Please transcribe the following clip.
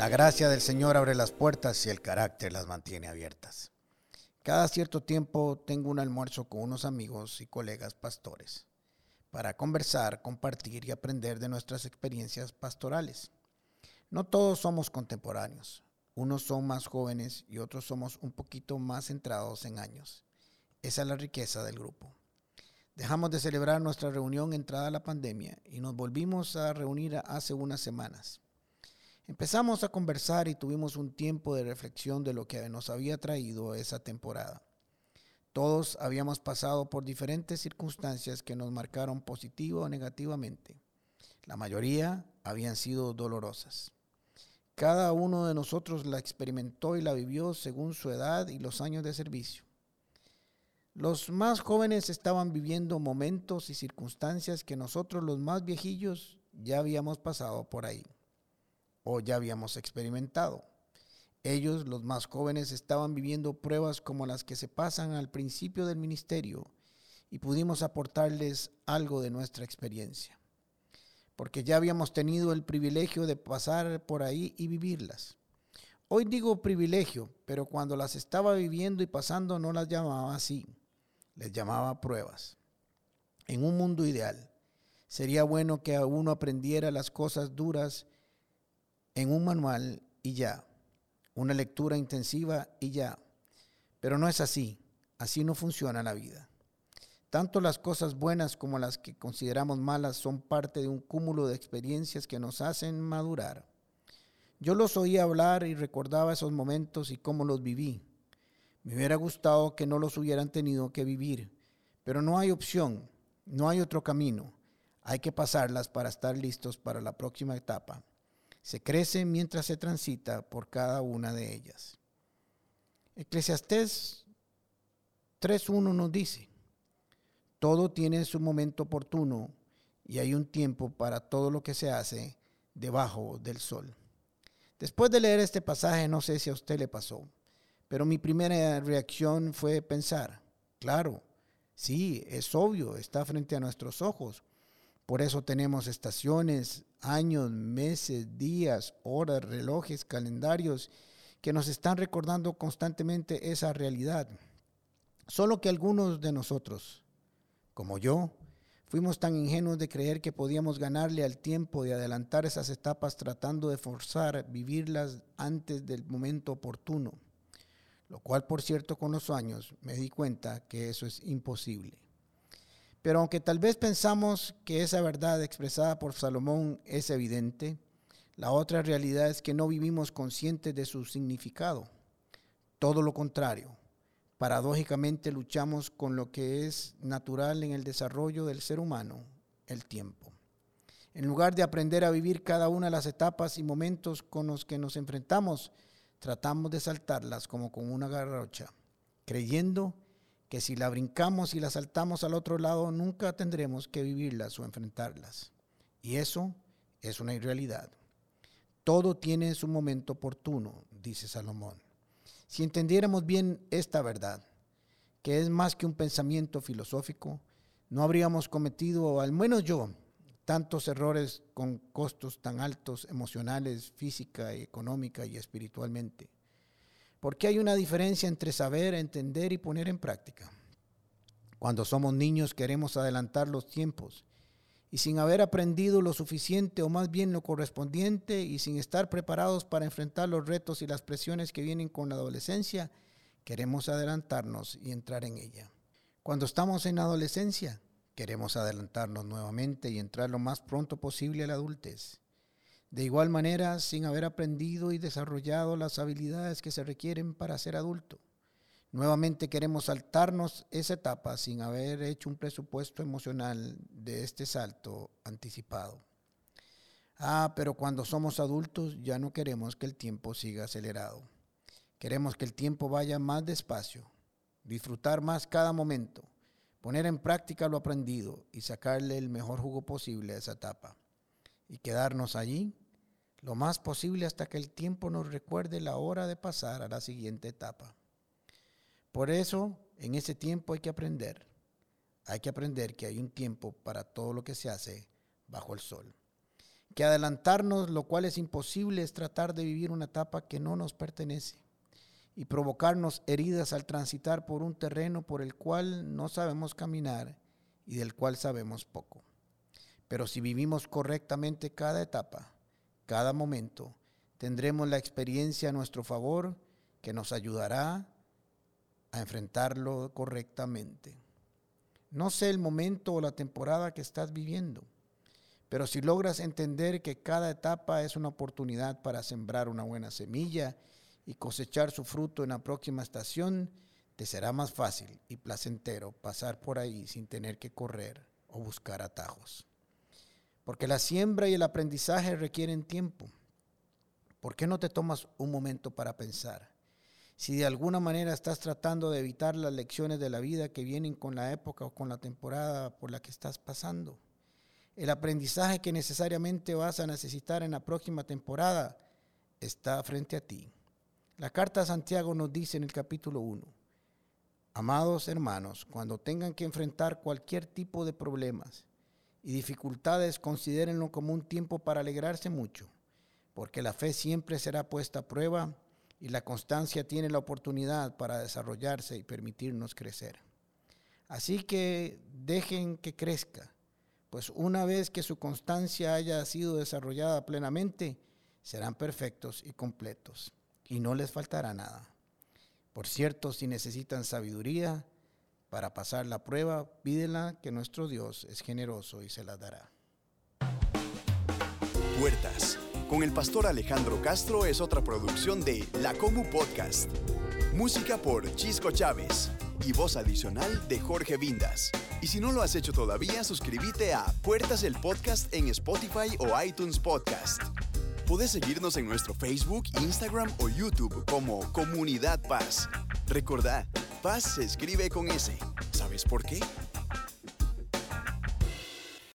La gracia del Señor abre las puertas y el carácter las mantiene abiertas. Cada cierto tiempo tengo un almuerzo con unos amigos y colegas pastores para conversar, compartir y aprender de nuestras experiencias pastorales. No todos somos contemporáneos. Unos son más jóvenes y otros somos un poquito más centrados en años. Esa es la riqueza del grupo. Dejamos de celebrar nuestra reunión entrada la pandemia y nos volvimos a reunir hace unas semanas. Empezamos a conversar y tuvimos un tiempo de reflexión de lo que nos había traído esa temporada. Todos habíamos pasado por diferentes circunstancias que nos marcaron positivo o negativamente. La mayoría habían sido dolorosas. Cada uno de nosotros la experimentó y la vivió según su edad y los años de servicio. Los más jóvenes estaban viviendo momentos y circunstancias que nosotros los más viejillos ya habíamos pasado por ahí ya habíamos experimentado. Ellos, los más jóvenes, estaban viviendo pruebas como las que se pasan al principio del ministerio y pudimos aportarles algo de nuestra experiencia porque ya habíamos tenido el privilegio de pasar por ahí y vivirlas. Hoy digo privilegio, pero cuando las estaba viviendo y pasando no las llamaba así, les llamaba pruebas. En un mundo ideal, sería bueno que uno aprendiera las cosas duras en un manual y ya, una lectura intensiva y ya. Pero no es así, así no funciona la vida. Tanto las cosas buenas como las que consideramos malas son parte de un cúmulo de experiencias que nos hacen madurar. Yo los oía hablar y recordaba esos momentos y cómo los viví. Me hubiera gustado que no los hubieran tenido que vivir, pero no hay opción, no hay otro camino. Hay que pasarlas para estar listos para la próxima etapa. Se crece mientras se transita por cada una de ellas. Eclesiastés 3.1 nos dice, todo tiene su momento oportuno y hay un tiempo para todo lo que se hace debajo del sol. Después de leer este pasaje, no sé si a usted le pasó, pero mi primera reacción fue pensar, claro, sí, es obvio, está frente a nuestros ojos. Por eso tenemos estaciones, años, meses, días, horas, relojes, calendarios que nos están recordando constantemente esa realidad. Solo que algunos de nosotros como yo, fuimos tan ingenuos de creer que podíamos ganarle al tiempo de adelantar esas etapas tratando de forzar vivirlas antes del momento oportuno, lo cual por cierto con los años me di cuenta que eso es imposible. Pero aunque tal vez pensamos que esa verdad expresada por Salomón es evidente, la otra realidad es que no vivimos conscientes de su significado. Todo lo contrario, paradójicamente luchamos con lo que es natural en el desarrollo del ser humano, el tiempo. En lugar de aprender a vivir cada una de las etapas y momentos con los que nos enfrentamos, tratamos de saltarlas como con una garrocha, creyendo que si la brincamos y la saltamos al otro lado, nunca tendremos que vivirlas o enfrentarlas. Y eso es una irrealidad. Todo tiene su momento oportuno, dice Salomón. Si entendiéramos bien esta verdad, que es más que un pensamiento filosófico, no habríamos cometido, al menos yo, tantos errores con costos tan altos emocionales, física, económica y espiritualmente. Porque hay una diferencia entre saber, entender y poner en práctica. Cuando somos niños queremos adelantar los tiempos y sin haber aprendido lo suficiente o más bien lo correspondiente y sin estar preparados para enfrentar los retos y las presiones que vienen con la adolescencia, queremos adelantarnos y entrar en ella. Cuando estamos en adolescencia, queremos adelantarnos nuevamente y entrar lo más pronto posible a la adultez. De igual manera, sin haber aprendido y desarrollado las habilidades que se requieren para ser adulto. Nuevamente queremos saltarnos esa etapa sin haber hecho un presupuesto emocional de este salto anticipado. Ah, pero cuando somos adultos ya no queremos que el tiempo siga acelerado. Queremos que el tiempo vaya más despacio, disfrutar más cada momento, poner en práctica lo aprendido y sacarle el mejor jugo posible a esa etapa. Y quedarnos allí lo más posible hasta que el tiempo nos recuerde la hora de pasar a la siguiente etapa. Por eso, en ese tiempo hay que aprender. Hay que aprender que hay un tiempo para todo lo que se hace bajo el sol. que adelantarnos, lo cual es imposible, es tratar de vivir una etapa que no nos pertenece y provocarnos heridas al transitar por un terreno por el cual no sabemos caminar y del cual sabemos poco. Pero si vivimos correctamente cada etapa, cada momento, tendremos la experiencia a nuestro favor que nos ayudará a enfrentarlo correctamente. No sé el momento o la temporada que estás viviendo, pero si logras entender que cada etapa es una oportunidad para sembrar una buena semilla y cosechar su fruto en la próxima estación, te será más fácil y placentero pasar por ahí sin tener que correr o buscar atajos. Porque la siembra y el aprendizaje requieren tiempo. ¿Por qué no te tomas un momento para pensar? Si de alguna manera estás tratando de evitar las lecciones de la vida que vienen con la época o con la temporada por la que estás pasando, el aprendizaje que necesariamente vas a necesitar en la próxima temporada está frente a ti. La carta a Santiago nos dice en el capítulo 1, amados hermanos, cuando tengan que enfrentar cualquier tipo de problemas y dificultades, considérenlo como un tiempo para alegrarse mucho, porque la fe siempre será puesta a prueba y la constancia tiene la oportunidad para desarrollarse y permitirnos crecer. Así que dejen que crezca, pues una vez que su constancia haya sido desarrollada plenamente, serán perfectos y completos y no les faltará nada. Por cierto, si necesitan sabiduría para pasar la prueba, pídela que nuestro Dios es generoso y se la dará. Puertas. Con el pastor Alejandro Castro es otra producción de La Comu Podcast. Música por Chisco Chávez y voz adicional de Jorge Vindas. Y si no lo has hecho todavía, suscríbete a Puertas el Podcast en Spotify o iTunes Podcast. Puedes seguirnos en nuestro Facebook, Instagram o YouTube como Comunidad Paz. Recordad, Paz se escribe con S. ¿Sabes por qué?